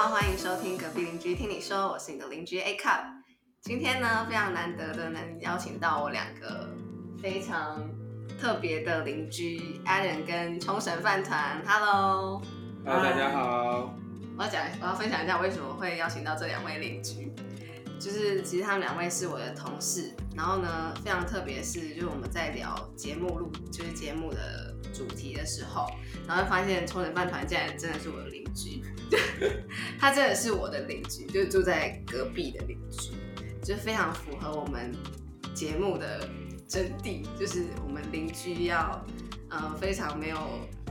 好，欢迎收听隔壁邻居听你说，我是你的邻居 A Cup。今天呢，非常难得的能邀请到我两个非常特别的邻居 Allen 跟冲绳饭团。Hello，Hello，大家好。我要讲，我要分享一下为什么会邀请到这两位邻居。就是其实他们两位是我的同事，然后呢，非常特别是，就是我们在聊节目录，就是节目的主题的时候，然后发现冲绳饭团竟然真的是我的邻居，他真的是我的邻居，就是住在隔壁的邻居，就是非常符合我们节目的真谛，就是我们邻居要呃非常没有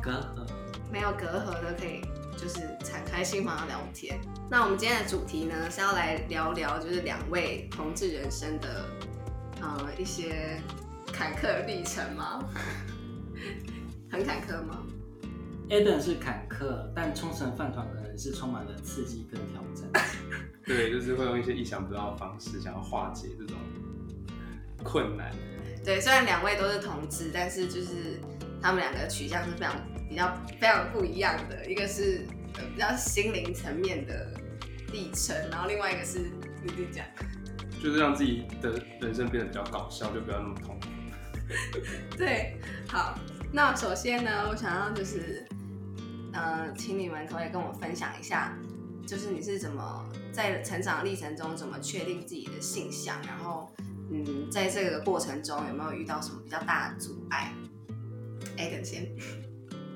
隔阂。没有隔阂的，可以就是敞开心房的聊天。那我们今天的主题呢是要来聊聊，就是两位同志人生的呃一些坎坷历程吗？很坎坷吗？Eden 是坎坷，但冲绳饭团可能是充满了刺激跟挑战。对，就是会用一些意想不到的方式，想要化解这种困难。对，虽然两位都是同志，但是就是他们两个取向是非常比较非常不一样的，一个是呃比较心灵层面的历程，然后另外一个是你自己讲。就是让自己的人生变得比较搞笑，就不要那么痛苦。对，好，那首先呢，我想要就是，呃，请你们可不可以跟我分享一下，就是你是怎么在成长历程中怎么确定自己的性向，然后，嗯，在这个过程中有没有遇到什么比较大的阻碍？Aden 先，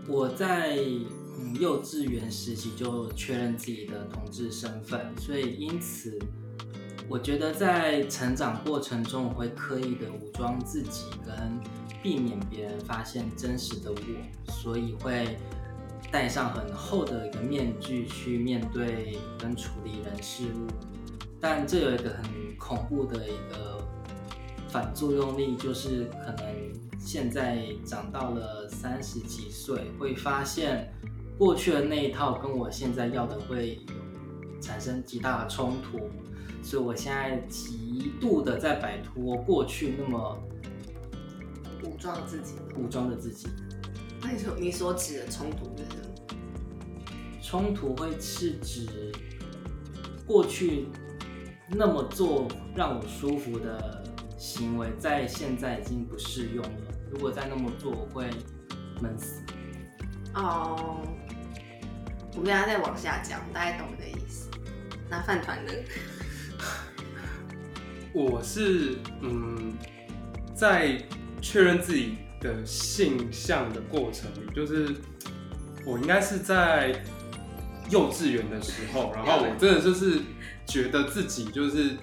我在嗯幼稚园时期就确认自己的同志身份，所以因此我觉得在成长过程中，我会刻意的武装自己，跟避免别人发现真实的我，所以会戴上很厚的一个面具去面对跟处理人事物。但这有一个很恐怖的一个反作用力，就是可能现在长到了三十几岁，会发现过去的那一套跟我现在要的会产生极大的冲突，所以我现在极度的在摆脱过去那么武装自己。武装的自己。那你说你所指的冲突是什么？冲突会是指过去那么做让我舒服的行为，在现在已经不适用了。如果再那么做，我会闷死。哦，我们等一下再往下讲，大概懂你的意思。那饭团呢？我是嗯，在确认自己的性向的过程里，就是我应该是在幼稚园的时候，然后我真的就是觉得自己就是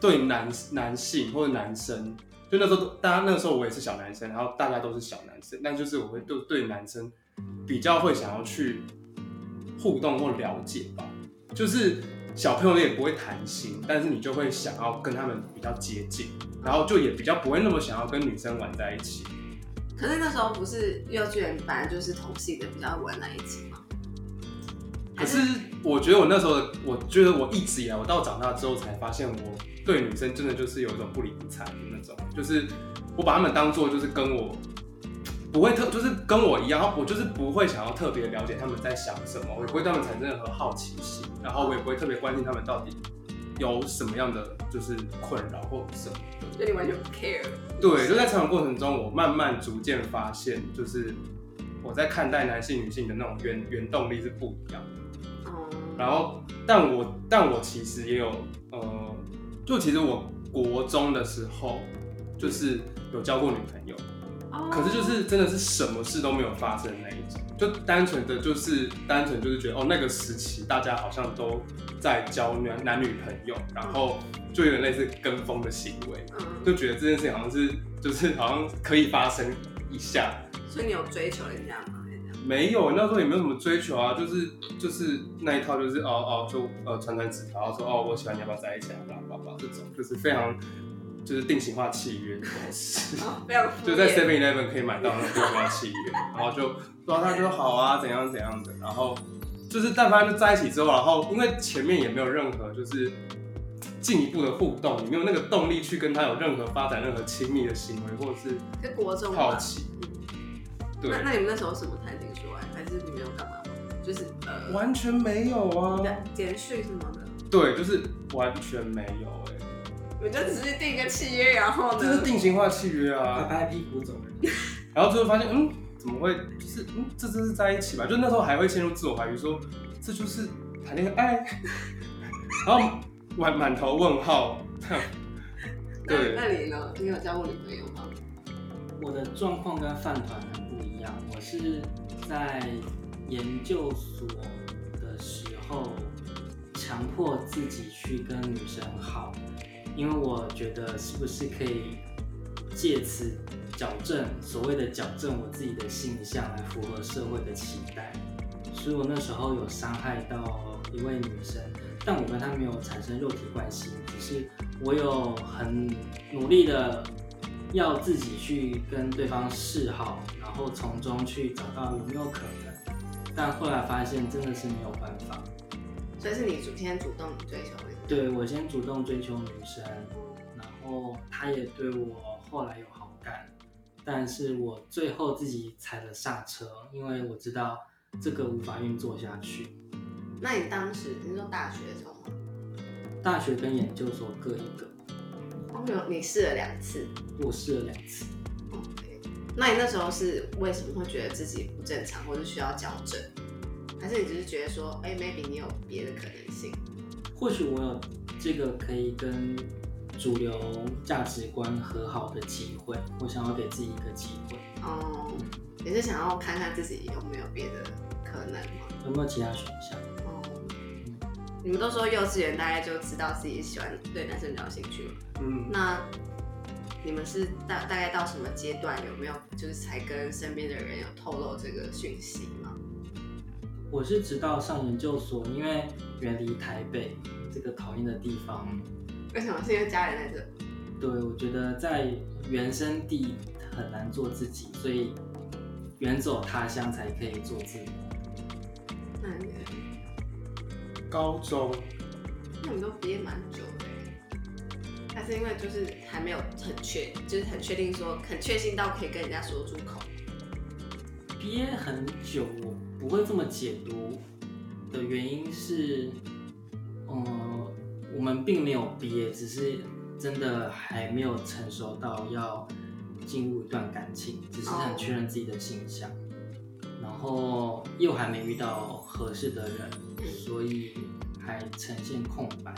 对男男性或者男生，就那时候大家那个时候我也是小男生，然后大家都是小男生，但就是我会对对男生比较会想要去互动或了解吧，就是小朋友也不会谈心，但是你就会想要跟他们比较接近，然后就也比较不会那么想要跟女生玩在一起。可是那时候不是幼稚园本来就是同系的比较玩在一起吗？可是我觉得我那时候的，我觉得我一直以来，我到长大之后才发现，我对女生真的就是有一种不理不睬的那种，就是我把他们当做就是跟我不会特，就是跟我一样，我就是不会想要特别了解他们在想什么，我也不会对他们产生任何好奇心，然后我也不会特别关心他们到底有什么样的就是困扰或什么的。就你完全不 care。对，就在成长过程中，我慢慢逐渐发现，就是我在看待男性、女性的那种原原动力是不一样的。嗯，然后，但我但我其实也有呃，就其实我国中的时候，就是有交过女朋友，哦可是就是真的是什么事都没有发生那一种，就单纯的就是单纯就是觉得哦，那个时期大家好像都在交男男女朋友，然后就有点类似跟风的行为，嗯，就觉得这件事情好像是就是好像可以发生一下，所以你有追求人家吗？没有，那时候也没有什么追求啊，就是就是那一套，就是哦哦，就呃传传纸条，说哦我喜欢你要不要在一起啊，叭叭叭这种，就是非常就是定型化契约的模式，哦，非常敷 就在 Seven Eleven 可以买到那种定型化契约，然后就说他就说好啊，怎样怎样的，然后就是但凡就在一起之后，然后因为前面也没有任何就是进一步的互动，你没有那个动力去跟他有任何发展任何亲密的行为，或者是是国中吧好奇，对。那。那你们那时候什么谈情说爱，还是你们有干嘛吗？就是呃，完全没有啊。你，的简讯什么的，对，就是完全没有哎、我就只是定个契约，然后呢，这是定型化契约啊，拍屁股走人。然后最后发现，嗯，怎么会，就是嗯，这真是在一起吧？就那时候还会陷入自我怀疑，说这就是谈恋爱，然后满满头问号，那对那你呢？你有交过女朋友吗？我的状况跟饭团很不一样，我是在研究所的时候强迫自己去跟女生好，因为我觉得是不是可以借此矫正所谓的矫正我自己的性向，来符合社会的期待。所以我那时候有伤害到一位女生，但我跟她没有产生肉体关系，只是我有很努力的要自己去跟对方示好，然后从中去找到有没有可能。但后来发现真的是没有办法。所以是你主先主动追求，对我先主动追求女生，然后她也对我后来有好感，但是我最后自己踩了刹车，因为我知道这个无法运作下去。那你当时你是说大学的时候吗？大学跟研究所各一个，哦，有，你试了两次。我试了两次。OK，那你那时候是为什么会觉得自己不正常，或者需要矫正？还是你只是觉得说，哎、m a y b e 你有别的可能性？或许我有这个可以跟主流价值观和好的机会，我想要给自己一个机会。哦、也是想要看看自己有没有别的可能吗？有没有其他选项？哦、你们都说幼稚园大概就知道自己喜欢对男生比较有兴趣嘛？嗯，那你们是大大概到什么阶段有没有就是才跟身边的人有透露这个讯息吗？我是直到上研究所，因为远离台北这个讨厌的地方，为什么？是因为家人在这？对我觉得在原生地很难做自己，所以远走他乡才可以做自己。那你高中那我们都憋蛮久的欸，还是因为就是还没有很确，就是很确定说很确信到可以跟人家说出口。憋很久，我不会这么解读的原因是，嗯，我们并没有毕业，只是真的还没有成熟到要进入一段感情，只是很确认自己的性向，然后又还没遇到合适的人，所以还呈现空白，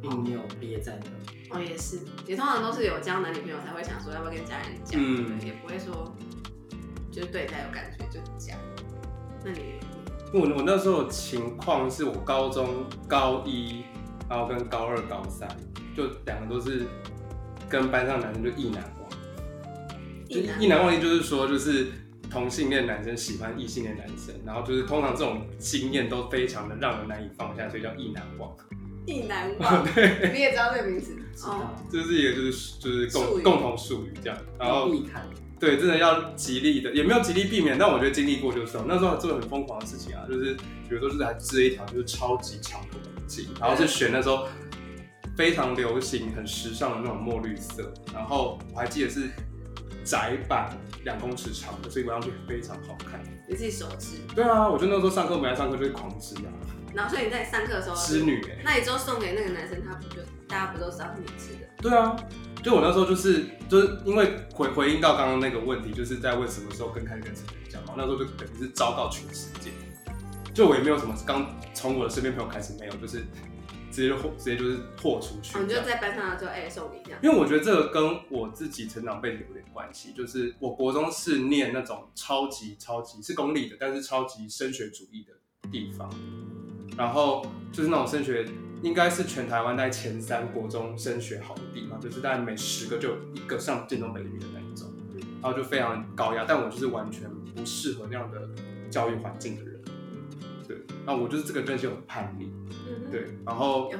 并没有毕业在那。哦，也是，也通常都是有交男女朋友才会想说要不要跟家人讲，嗯对，也不会说就是对他有感觉就讲。那你我我那时候的情况是我高中高一，然后跟高二、高三，就两个都是跟班上男生就意难忘。就意难忘就是说，就是同性恋男生喜欢异性恋男生，然后就是通常这种经验都非常的让人难以放下，所以叫意难忘。意难忘，你也知道这个名词知道，这是一个就是就是共共同术语这样，然后。对，真的要极力的，也没有极力避免，但我觉得经历过就算。那时候做很疯狂的事情啊，就是比如说就是还织了一条就是超级长的围巾，然后是选那时候非常流行、很时尚的那种墨绿色，然后我还记得是窄版两公尺长的，所以围上去非常好看。你自己手织，对啊，我就那时候上课没来上课就是狂织啊，然后所以你在上课的时候，织女哎、那你之后送给那个男生，他不就大家不都知道是你织的？对啊，就我那时候就是就是因为回回应到刚刚那个问题，就是在问什么时候更开始跟谁讲嘛，那时候就等于是昭告全世界，就我也没有什么刚从我的身边朋友开始没有，就是直接就豁直接就是豁出去哦，你。就在班上就哎、送你这样。因为我觉得这个跟我自己成长背景有点关系，就是我国中是念那种超级超级是公立的，但是超级升学主义的地方，然后就是那种升学应该是全台湾在前三国中升学好的地方，就是大概每十个就有一个上建中北女的那一种，然后就非常高压，但我就是完全不适合那样的教育环境的人，对，那我就是这个个性又很叛逆，嗯，对，然后。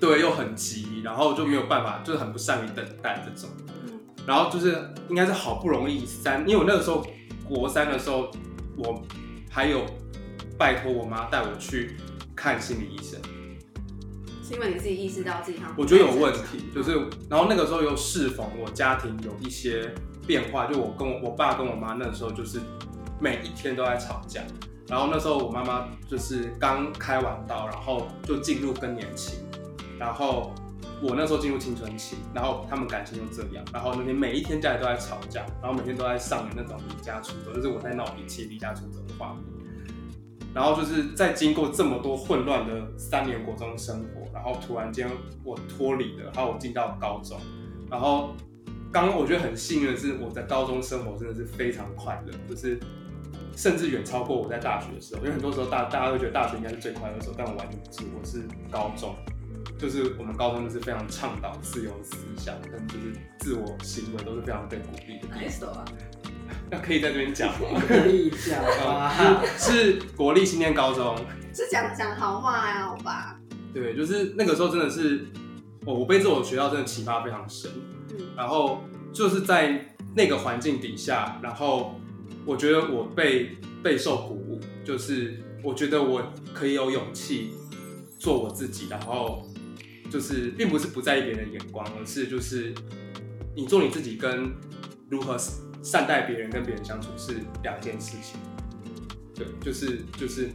对，又很急，然后就没有办法，就是很不善于等待这种。嗯然后就是应该是好不容易三，因为我那个时候国三的时候，我还有拜托我妈带我去看心理医生，是因为你自己意识到自己好像我觉得有问题，就是然后那个时候又适逢我家庭有一些变化，就我跟我我爸跟我妈那个时候就是每一天都在吵架。然后那时候我妈妈就是刚开完刀，然后就进入更年期，然后我那时候进入青春期，然后他们感情就这样，然后那天每一天家里都在吵架，然后每天都在上演那种离家出走，就是我在闹脾气离家出走的画面。然后就是在经过这么多混乱的三年国中生活，然后突然间我脱离了，然后我进到高中，然后刚刚我觉得很幸运的是，我在高中生活真的是非常快乐，就是甚至远超过我在大学的时候，因为很多时候大大家都觉得大学应该是最快乐的时候，但我完全不是，我是高中，就是我们高中就是非常倡导自由思想跟就是自我行为都是非常被鼓励的。哪一首啊？那可以在这边讲吗？可以讲啊，是国立新店高中。是讲讲好话还好吧？对，就是那个时候真的是，我我被这所学校真的启发非常深。嗯，然后就是在那个环境底下，然后我觉得我被备受鼓舞，就是我觉得我可以有勇气做我自己，然后就是并不是不在意别人的眼光，而是就是你做你自己跟如何善待别人跟别人相处是两件事情。对，就是就是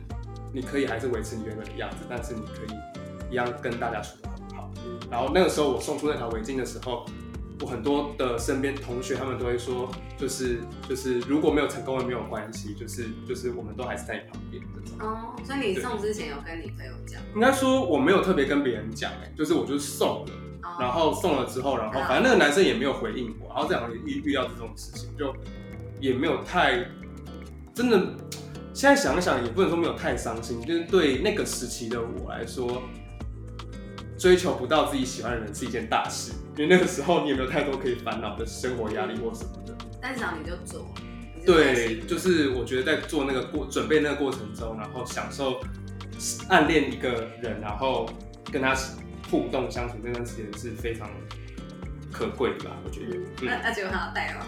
你可以还是维持你原本的样子，但是你可以一样跟大家处得很好。然后那个时候我送出那条围巾的时候，我很多的身边同学他们都会说，就是就是如果没有成功也没有关系，就是就是我们都还是在你旁边这种。哦，所以你送之前有跟你朋友讲？应该说我没有特别跟别人讲，哎，就是我就送了，哦然后送了之后，然后反正那个男生也没有回应我，然后这样也遇遇到这种事情，就也没有太真的。现在想一想，也不能说没有太伤心，就是对那个时期的我来说，追求不到自己喜欢的人是一件大事，因为那个时候你也没有太多可以烦恼的生活压力或什么的。但至少你就做，对，就是我觉得在做那个过准备那个过程中，然后享受暗恋一个人，然后跟他互动相处那段时间是非常可贵的吧？我觉得。嗯，那那结果他有带吗？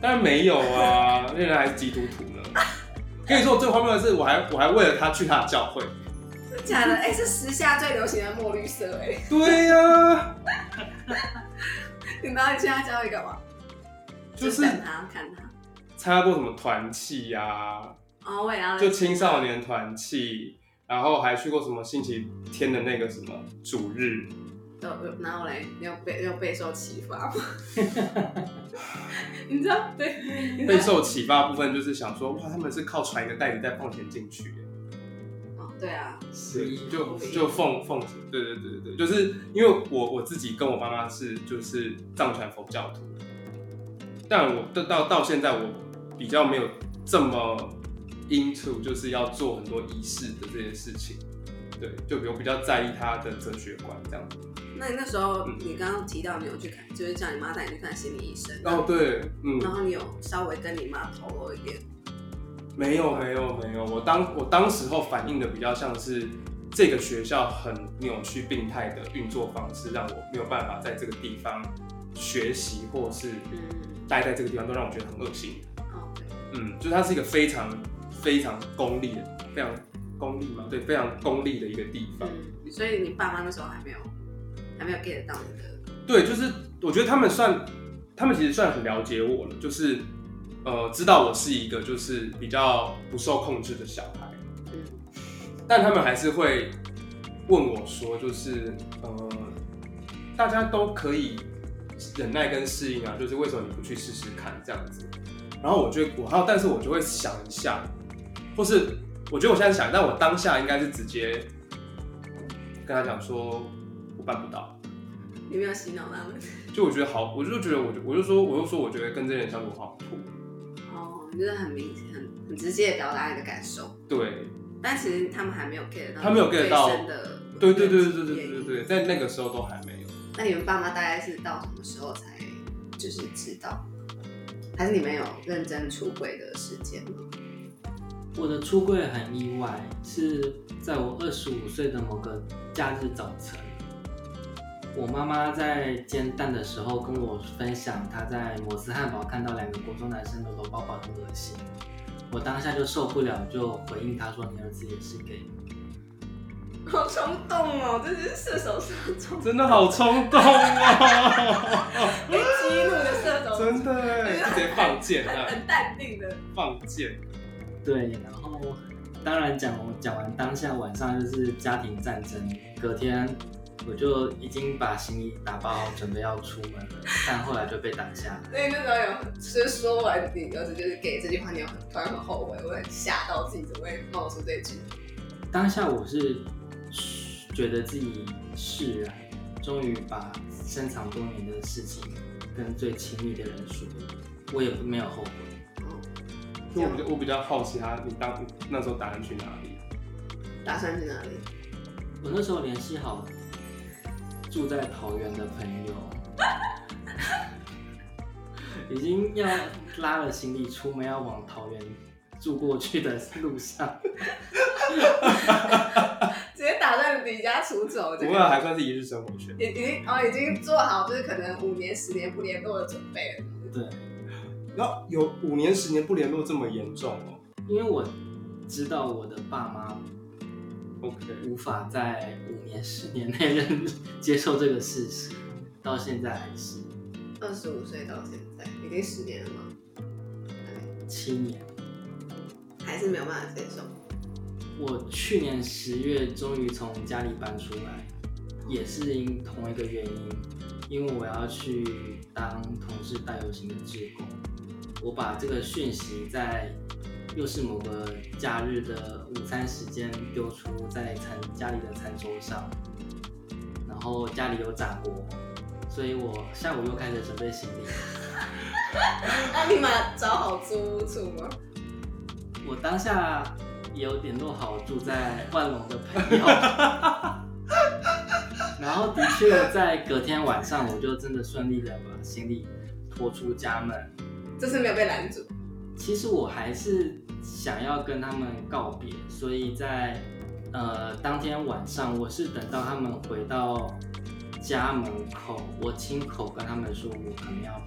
当然没有啊，那人还是基督徒呢。跟你说，我最荒谬的是，我还我还为了他去他的教会。假的？哎、是时下最流行的墨绿色哎、对呀、你哪里去他教会干嘛？就是等他看他。参加过什么团契呀、哦，我也要就青少年团契，然后还去过什么星期天的那个什么主日。然后嘞，你有备你有备受启发吗？你知道对，你知道。备受启发部分就是想说，哇，他们是靠传一个袋子再放钱进去耶，哦，对啊，是就就奉奉，对对对对对，就是因为我我自己跟我妈妈是就是藏传佛教徒，但我到到到现在我比较没有这么 into，就是要做很多仪式的这些事情，对，就比如比较在意他的哲学观这样。子。那你那时候嗯。你刚刚提到你有去看，就是叫你妈带你去看心理医生，哦，对，嗯，然后你有稍微跟你妈透露一点，没有没有没有，我当我当时候反应的比较像是这个学校很扭曲病态的运作方式，让我没有办法在这个地方学习，或是嗯，待在这个地方，都让我觉得很恶心。哦，对，嗯，就是它是一个非常非常功利的，非常功利嘛，对，非常功利的一个地方。嗯，所以你爸妈那时候还没有还没有 get 到你的，对，就是我觉得他们算，他们其实算很了解我了，就是呃，知道我是一个就是比较不受控制的小孩。嗯，但他们还是会问我说，就是呃，大家都可以忍耐跟适应啊，就是为什么你不去试试看这样子？然后我就我还有，但是我就会想一下，或是我觉得我现在想，但我当下应该是直接跟他讲说，我办不到。你没有洗脑他们，就我觉得好，我就觉得我就我就说我就说我觉得跟这些人相处好痛。哦，你就是很明很很直接的表达你的感受，对，但其实他们还没有 get 到，他没有 get 到的，对对对对对对对对，在那个时候都还没有。那你们爸妈大概是到什么时候才就是知道？还是你们有认真出轨的时间吗？我的出柜很意外，是在我二十五岁的某个假日早晨，我妈妈在煎蛋的时候跟我分享，她在摩斯汉堡看到两个国中男生搂搂抱抱很恶心，我当下就受不了，就回应她说：“你儿子也是 gay。好冲动哦，这是射手射冲，真的好冲动哦！被激怒的射手，真的耶，直接放箭啊，很淡定的。放箭。对，然后当然讲讲完当下晚上就是家庭战争，隔天我就已经把行李打包好，准备要出门了，但后来就被挡下来。所以那时候有，就是说完你儿子就是给这句话，你有很突然很后悔，我很吓到自己怎么会冒出这句。当下我是觉得自己释然，终于把深藏多年的事情跟最亲密的人说，我也没有后悔。嗯，因为我比较我比较好奇他，你当那时候打算去哪里？打算去哪里？我那时候联系好住在桃园的朋友，已经要拉了行李出门，要往桃园住过去的路上。直接打算离家出走，不过还算是一日生活圈。已已经哦，已经做好就是可能五年、十年不联络的准备了。对，然后有五年、十年不联络这么严重哦。因为我知道我的爸妈 OK，无法在五年、十年内认接受这个事实，到现在还是二十五岁到现在已经十年了吗？七年。还是没有办法接受。我去年十月终于从家里搬出来，也是因同一个原因，因为我要去当同志大游行的志工。我把这个讯息在又是某个假日的午餐时间丢出在餐家里的餐桌上，然后家里有炸锅，所以我下午又开始准备行李。那立马找好租屋处吗？我当下也有联络好住在万隆的朋友，然后的确在隔天晚上，我就真的顺利的把行李拖出家门。这次没有被拦住。其实我还是想要跟他们告别，所以在呃当天晚上，我是等到他们回到家门口，我亲口跟他们说，我可能要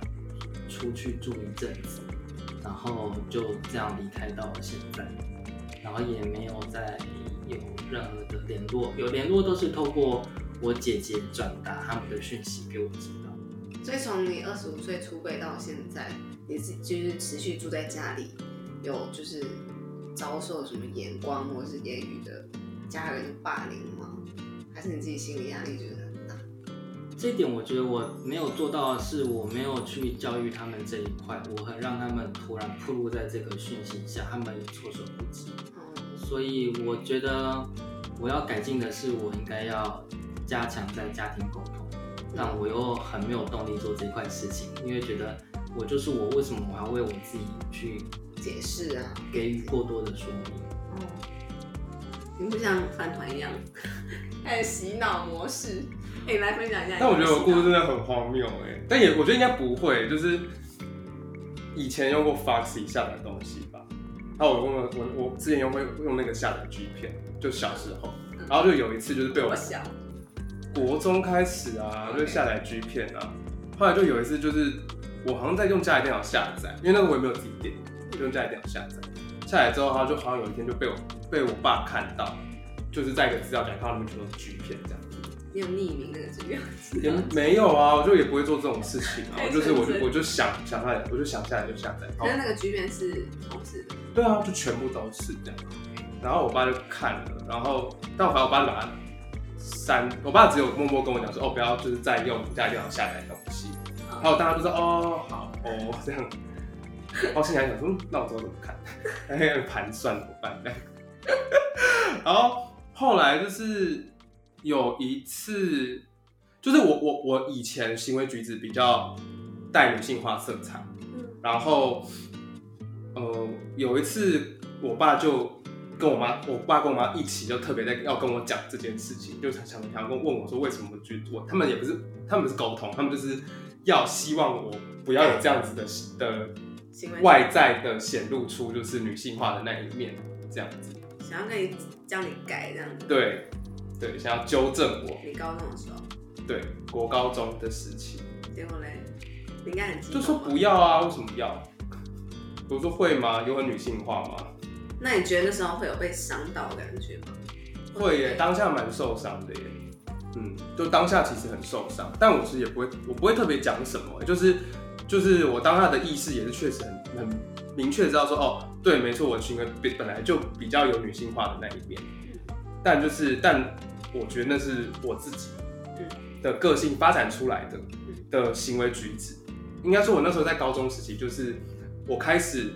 出去住一阵子。然后就这样离开到了现在，然后也没有再有任何的联络，有联络都是透过我姐姐转达他们的讯息给我知道。所以从你二十五岁出柜到现在，你是就是持续住在家里，有就是遭受什么眼光或是言语的家人的霸凌吗？还是你自己心理压力觉得很大？这一点我觉得我没有做到的是，我没有去教育他们这一块，我很让他们突然暴露在这个讯息下，他们也措手不及。嗯，所以我觉得我要改进的是，我应该要加强在家庭沟通，但我又很没有动力做这块事情，因为觉得我就是我，为什么我要为我自己去解释啊，给予过多的说明？哦，你不像饭团一样，开始洗脑模式。哎、你来分享一下。但我觉得我故事真的很荒谬哎，但也我觉得应该不会，就是以前用过 Foxy 下载东西吧，然后我用了我我之前用会用那个下载 G 片，就小时候，然后就有一次就是被我我小，国中开始啊，就下载 G 片啊，后来就有一次就是我好像在用家里电脑下载，因为那个我也没有自己电，就用家里电脑下载，下载之后他就好像有一天就被我被我爸看到，就是在一个资料夹看到里面全都是 G 片这样子。你有匿名那个资料？也没有啊，我就也不会做这种事情啊，太我就是我就我就想想下来，我就想下来就下载。可是那个局面是同事的，对啊，就全部都是这样。然后我爸就看了，然后但反正我爸就把它删，我爸只有默默跟我讲说，哦，不要就是再用家里电脑下载东西。然后大家就说，哦，好哦，这样。然后心里还想说，嗯那我之后怎么看？哎，盘算怎么办？然后后来就是有一次，就是我我我以前行为举止比较带女性化色彩，嗯然后呃有一次我爸就跟我妈，我爸跟我妈一起就特别在要跟我讲这件事情，就想想想跟问我说为什么觉得我他们也不是他们不是沟通，他们就是要希望我不要有这样子的的外在的显露出就是女性化的那一面这样子，想要跟你教你改这样子。对对，想要纠正我，你高中的时候，对国高中的时期。结果嘞，你应该很激就动吧说不要啊，为什么要？我说会吗？有很女性化吗？那你觉得那时候会有被伤到的感觉吗？会耶，当下蛮受伤的耶。嗯，就当下其实很受伤，但我其实也不会，我不会特别讲什么，就是就是我当下的意识也是确实很很明确知道说，哦，对，没错，我的行为本本来就比较有女性化的那一面，但就是但我觉得那是我自己的个性发展出来的的行为举止。应该说，我那时候在高中时期，就是我开始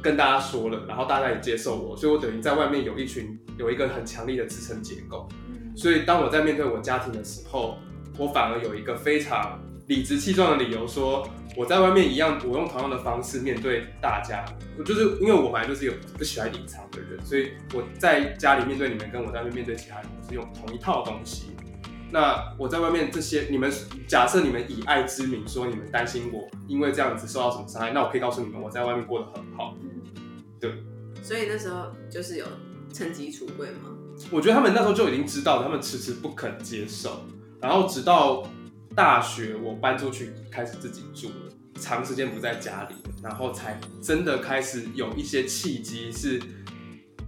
跟大家说了，然后大家也接受我，所以我等于在外面有一群有一个很强力的支撑结构。所以当我在面对我家庭的时候，我反而有一个非常理直气壮的理由，说我在外面一样，我用同样的方式面对大家。我就是因为我本来就是有不喜欢隐藏的人，所以我在家里面对你们，跟我在外面面对其他人，我是用同一套东西。那我在外面这些，你们假设你们以爱之名说你们担心我，因为这样子受到什么伤害，那我可以告诉你们，我在外面过得很好。对，所以那时候就是有趁机出柜吗？我觉得他们那时候就已经知道，他们迟迟不肯接受，然后直到大学我搬出去开始自己住了，长时间不在家里，然后才真的开始有一些契机是，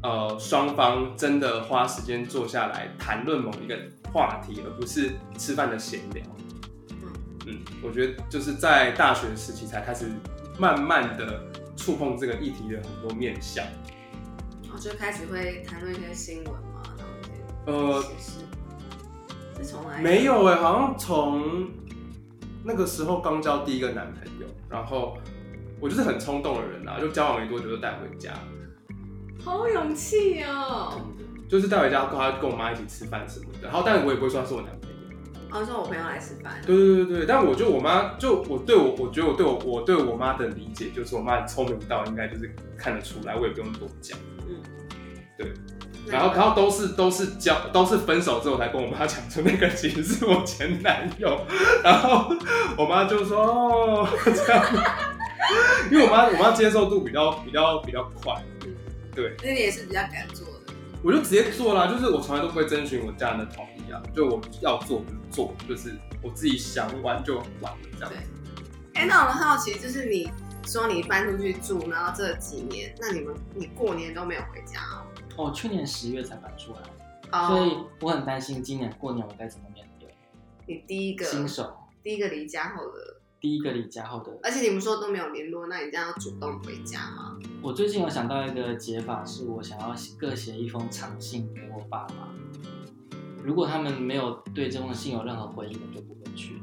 呃，双方真的花时间坐下来谈论某一个话题，而不是吃饭的闲聊。嗯，我觉得就是在大学时期才开始慢慢的触碰这个议题的很多面向。然后就开始会谈论一些新闻，呃，没有哎、好像从那个时候刚交第一个男朋友，然后我就是很冲动的人啊，就交往没多久就带回家，好有勇气哦。就是带回家跟他跟我妈一起吃饭什么的，然后但我也不会说他是我男朋友。哦，说我朋友来吃饭，对对对对，但我觉得我妈就我对我，我觉得我对我我对我妈的理解就是我妈很聪明到应该就是看得出来，我也不用多讲。然后，然后都是都是交都是分手之后才跟我妈讲说那个其实是我前男友，然后我妈就说哦这样，因为我妈我妈接受度比较比较比较快，对，那你也是比较敢做的，我就直接做啦，就是我从来都不会征询我家人的同意啊，就我要做就做，就是我自己想玩就玩了这样子。哎、那我很好奇，就是你说你搬出去住，然后这几年，那你们你过年都没有回家哦？哦，去年十月才搬出来，哦所以我很担心今年过年我该怎么面对。你第一个新手，第一个离家后的，第一个离家后的，而且你们说都没有联络，那你这样要主动回家吗？我最近有想到一个解法，是我想要各写一封长信给我爸妈。如果他们没有对这封信有任何回应，我就不会去。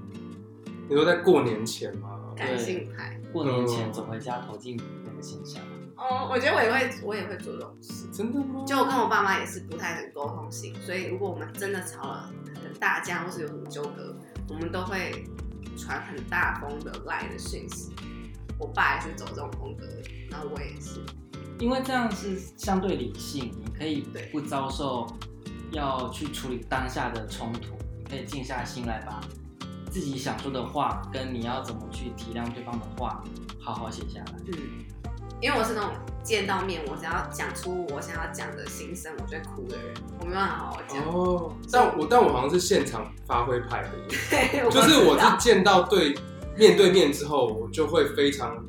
你说在过年前吗？感性派。过年前嗯走回家投进那个信箱。哦，我觉得我也会，我也会做这种事。真的吗？就我跟我爸妈也是不太能沟通性，所以如果我们真的吵了很大架，或是有什么纠葛，我们都会传很大风的赖的讯息。我爸也是走这种风格的，然后我也是。因为这样是相对理性，你可以对不遭受要去处理当下的冲突，你可以静下心来把自己想说的话跟你要怎么去体谅对方的话好好写下来。嗯，因为我是那种见到面，我只要讲出我想要讲的心声，我就会哭的人，我没办法好好讲。哦，但我但我好像是现场发挥派的 就是我是见到对面对面之后，我就会非常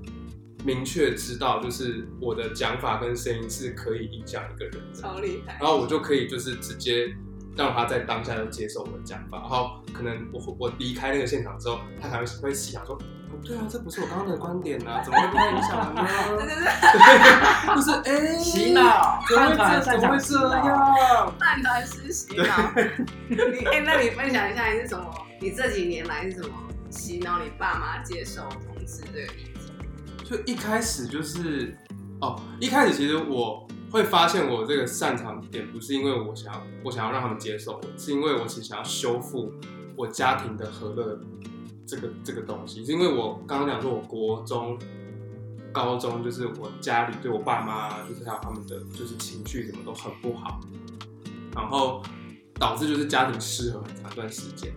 明确知道，就是我的讲法跟声音是可以影响一个人的，超厉害。然后我就可以就是直接让他在当下就接受我的讲法，然后可能我我离开那个现场之后，他还会会想说，不对啊，这不是我刚刚的观点啊，怎么会被他影响呢？对对对，就是哎，洗脑，怎么这怎么会这脑。样？饭团师洗脑。你哎、那你分享一下你是什么？你这几年来是怎么洗脑你爸妈接受同志这个议题？就一开始就是哦，一开始其实我会发现我这个擅长点不是因为我想要我想要让他们接受，是因为我其实想要修复我家庭的和乐这个这个东西，是因为我刚刚讲说，我国中、高中就是我家里对我爸妈，就是还有他们的就是情绪什么都很不好，然后导致就是家庭失和很长一段时间，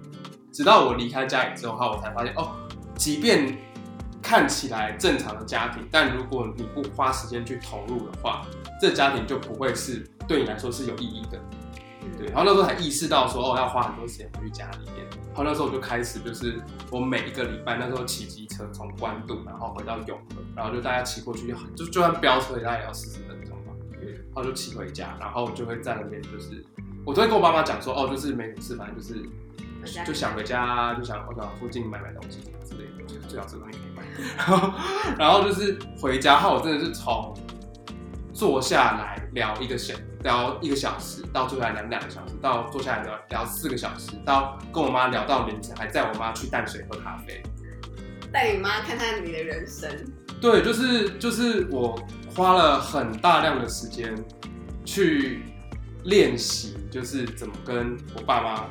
直到我离开家里之后，哈，我才发现哦，即便看起来正常的家庭，但如果你不花时间去投入的话，这家庭就不会是对你来说是有意义的。对，然后那时候才意识到说，哦，要花很多时间回去家里面。然后那时候我就开始，就是我每一个礼拜那时候骑机车从关渡，然后回到永和，然后就大家骑过去，就就算飙车，大概也要四十分钟吧。然后就骑回家，然后就会在那边，就是我都会跟我爸妈讲说，哦，就是没什么事，反正就是就想回家，就想我想附近买买东西之类的，就是最好这个东西可以买。然后然后就是回家后，我真的是从坐下来聊一个小聊一个小时，到坐下来聊两个小时，到坐下来聊聊四个小时，到跟我妈聊到凌晨，还载我妈去淡水喝咖啡。带你妈看看你的人生，对，就是就是我花了很大量的时间去练习，就是怎么跟我爸妈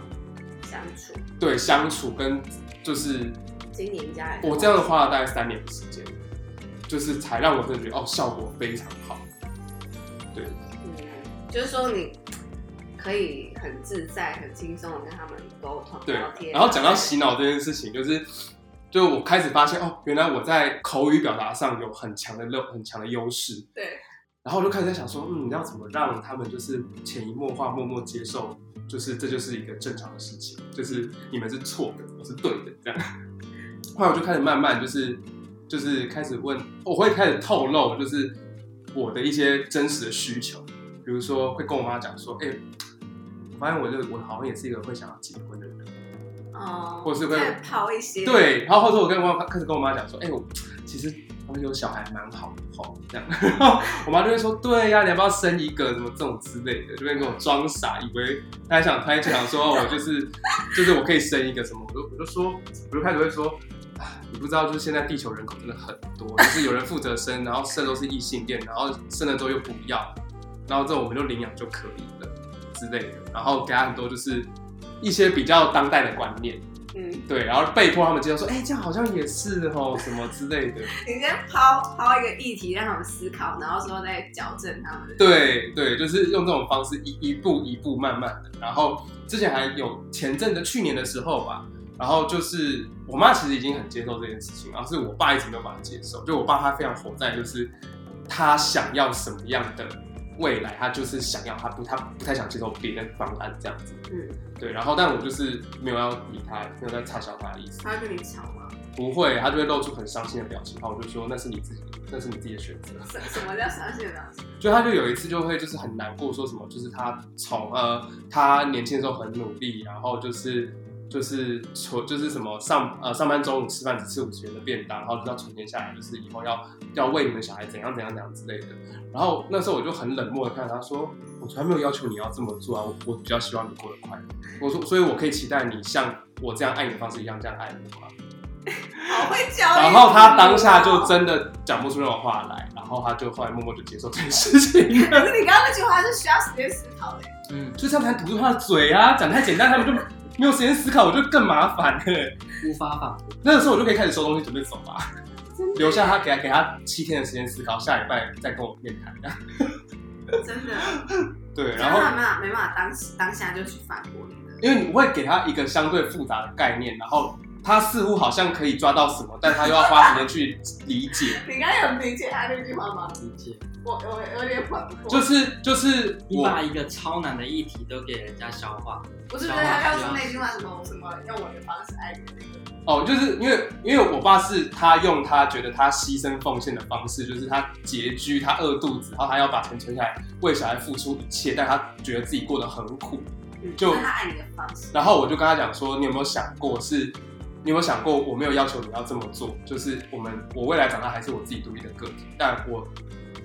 相处，对相处，跟就是经营家人。我这样花了大概三年的时间，就是才让我真的觉得哦，效果非常好。对，嗯，就是说你可以很自在、很轻松的跟他们沟通、对聊天。然后讲到洗脑这件事情，就是就我开始发现哦，原来我在口语表达上有很强的优很强的优势。对，然后我就开始在想说，嗯，要怎么让他们就是潜移默化、默默接受，就是这就是一个正常的事情，就是你们是错的，我是对的，这样。后来我就开始慢慢就是就是开始问，我会开始透露，就是我的一些真实的需求，比如说会跟我妈讲说，哎、我发现我这个我好像也是一个会想要结婚的人。哦，或是会再抛一些，对，然后或者我跟我妈开始跟我妈讲说，哎、我其实我有小孩蛮好的吼，这样，然后 我妈就会说，对呀、你要不要生一个什么这种之类的，就会跟我装傻，以为她还想，她还想说我就是 就是我可以生一个什么，我就我就说，我就开始会说。啊你不知道，就是现在地球人口真的很多，就是有人负责生，然后生都是异性恋，然后生了之后又不要，然后这种我们就领养就可以了之类的，然后给他很多就是一些比较当代的观念，嗯，对，然后被迫他们接受说，哎、这样好像也是哦，什么之类的。你先抛抛一个议题让他们思考，然后之后再矫正他们。对对，就是用这种方式一一步一步慢慢的。然后之前还有前阵的去年的时候吧，然后就是我妈其实已经很接受这件事情，然后是我爸一直没有办法接受。就我爸他非常活在就是他想要什么样的未来，他就是想要，他不他不太想接受别的方案这样子。嗯，对，然后但我就是没有要理他，没有在插小他的意思。他会跟你吵吗？不会，他就会露出很伤心的表情，然后我就说那是你自己，那是你自己的选择。什什么叫伤心的表情？就他就有一次就会就是很难过，说什么就是他从呃他年轻的时候很努力，然后就是就是存就是什么上呃上班中午吃饭只吃五十元的便当，然后就要存钱下来，就是以后要要为你们小孩怎样怎样怎样之类的。然后那时候我就很冷漠的看着他说，我从来没有要求你要这么做啊，我我比较希望你过得快乐。我说，所以我可以期待你像我这样爱你的方式一样这样爱我吗？好会教。然后他当下就。真的讲不出那种话来，然后他就后来默默就接受这件事情。可是你刚刚那句话是需要时间思考的。嗯，就这样才堵住他的嘴啊！讲太简单，他们就没有时间思考，我就更麻烦了。无法反驳。那个时候我就可以开始收东西，准备走了，留下他给他给他七天的时间思考，下礼拜再跟我面谈。真的，对，然后没办法没办法当当下就去反驳你的。因为你会给他一个相对复杂的概念，然后他似乎好像可以抓到什么，但他又要花时间去理解。你刚刚有理解他那句话吗？理解。我我有点混不过。就是就是你把一个超难的议题都给人家消化，不是不是他刚说那句话什么什么用我的方式爱你的那个。哦，就是因为因为我爸是他用他觉得他牺牲奉献的方式，就是他拮据，他饿肚子，然后他要把钱存下来为小孩付出一切，但他觉得自己过得很苦。嗯，就他爱你的方式。然后我就跟他讲说，你有没有想过是，你有没有想过我没有要求你要这么做，就是我们我未来长大还是我自己独立的个体，但我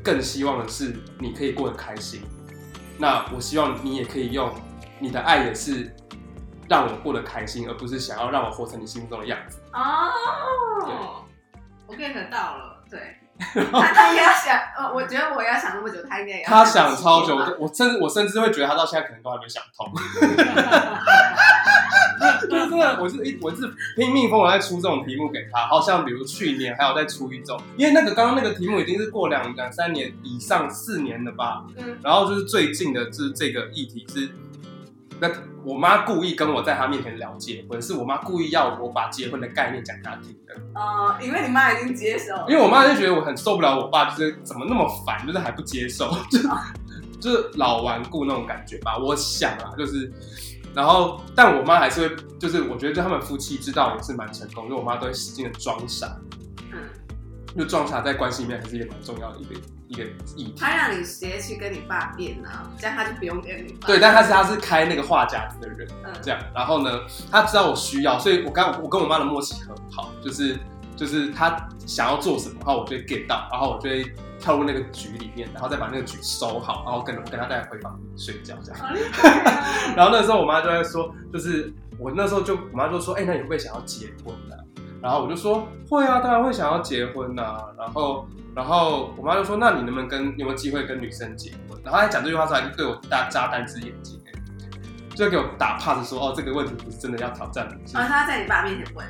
更希望的是你可以过得开心。那我希望你也可以用你的爱也是让我过得开心，而不是想要让我活成你心目中的样子。哦，我 get 到了，对。他 他应该要想，呃，我觉得我要想那么久，他应该也要他想超久，我我甚至我甚至会觉得他到现在可能都还没想通。就是真的，我是一我是拼命疯狂在出这种题目给他，好像比如去年还有再出一种，因为那个刚刚那个题目已经是过两两三年以上四年了吧，嗯然后就是最近的就是这个议题是，那我妈故意跟我在她面前聊结婚，是我妈故意要我把结婚的概念讲给她听的，呃，因为你妈已经接受了，因为我妈就觉得我很受不了我爸，就是怎么那么烦，就是还不接受，就 就是老顽固那种感觉吧。我想啊，就是，然后但我妈还是会，就是我觉得就他们夫妻之道也是蛮成功，因为我妈都会使劲的装傻，嗯，就撞茶在关系里面还是一个蛮重要的一个一个议题。他让你直接去跟你爸辩啊，这样他就不用跟你爸。对，但他是他是开那个话匣子的人，嗯这样。然后呢，他知道我需要，所以我刚我跟我妈的默契很好，就是就是他想要做什么，然后我就会 get 到，然后我就会跳入那个局里面，然后再把那个局收好，然后跟跟他带回房睡觉这样。然后那时候我妈就在说，就是我那时候就我妈就说，哎、那你会不会想要结婚呢、然后我就说会啊，当然会想要结婚呐、然后然后我妈就说，那你能不能跟有没有机会跟女生结婚？然后她讲这句话出来，就对我大扎单只眼睛、哎就给我打 pass 说，哦，这个问题不是真的要挑战你，是然后他在你爸面前问，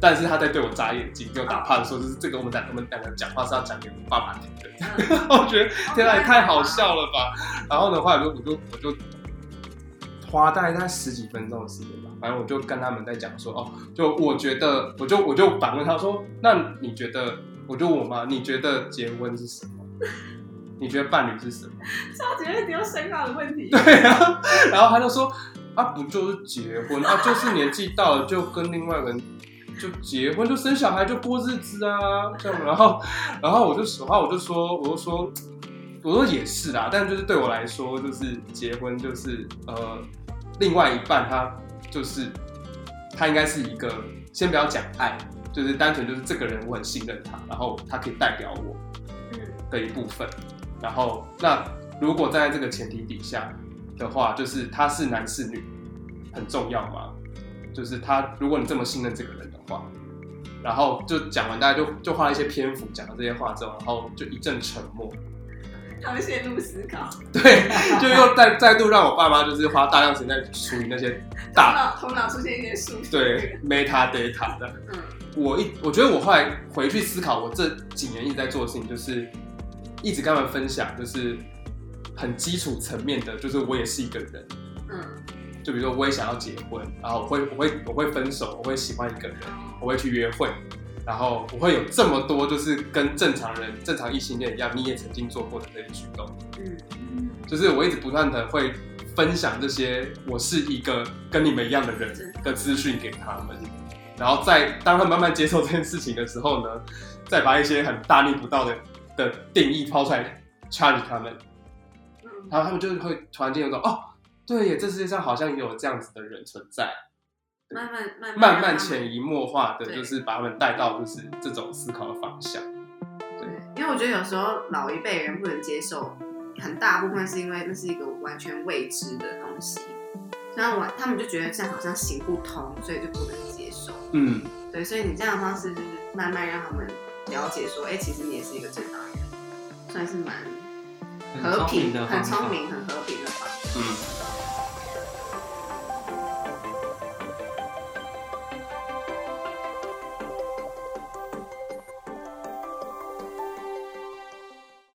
但是她在对我眨眼睛，给我打 pass 说，就是这个我们两我们两个讲话是要讲给我爸爸听的。嗯 我觉得天啊，也太好笑了吧！然后的话，我就我就我就花大概大概十几分钟的时间吧，反正我就跟他们在讲说，哦，就我觉得，我就我就反问他说，那你觉得，我就问我妈，你觉得结婚是什么？你觉得伴侣是什么？超级会丢深奥的问题。对啊，然后他就说，啊，不就是结婚啊，就是年纪到了就跟另外一个人就结婚，就生小孩，就过日子啊，这样。然后，然后我就，然后我就说，我就说，我说也是啦，但就是对我来说，就是结婚就是呃，另外一半他就是他应该是一个，先不要讲爱，就是单纯就是这个人我很信任他，然后他可以代表我，的一部分。然后，那如果站在这个前提底下的话，就是他是男是女很重要吗？就是他，如果你这么信任这个人的话，然后就讲完，大家就就花了一些篇幅讲了这些话之后，然后就一阵沉默。他们陷入思考，对，就又再再度让我爸妈就是花大量时间在处理那些头大脑头脑出现一些数据。对 meta data 的。嗯我一我觉得我后来回去思考，我这几年一直在做的事情，就是一直跟他们分享，就是很基础层面的，就是我也是一个人。嗯，就比如说，我也想要结婚，然后我会我会我会分手，我会喜欢一个人，我会去约会，然后不会有这么多就是跟正常人、正常异性恋一样，你也曾经做过的这些举动。嗯，就是我一直不断的会分享这些我是一个跟你们一样的人的。资讯给他们，然后在当他们慢慢接受这件事情的时候呢，再把一些很大逆不道的的定义抛出来 charge 他们，嗯。然后他们就会突然间有种哦，对耶，这世界上好像也有这样子的人存在，慢慢慢慢慢潜移默化的，就是把他们带到就是这种思考的方向。对，因为我觉得有时候老一辈人不能接受，很大部分是因为那是一个完全未知的东西，然后我他们就觉得这样好像行不通，所以就不能接受。嗯，对，所以你这样的方式就是慢慢让他们了解说，哎、其实你也是一个正常人，算是蛮和平、的很聪明、很和平的方式。嗯，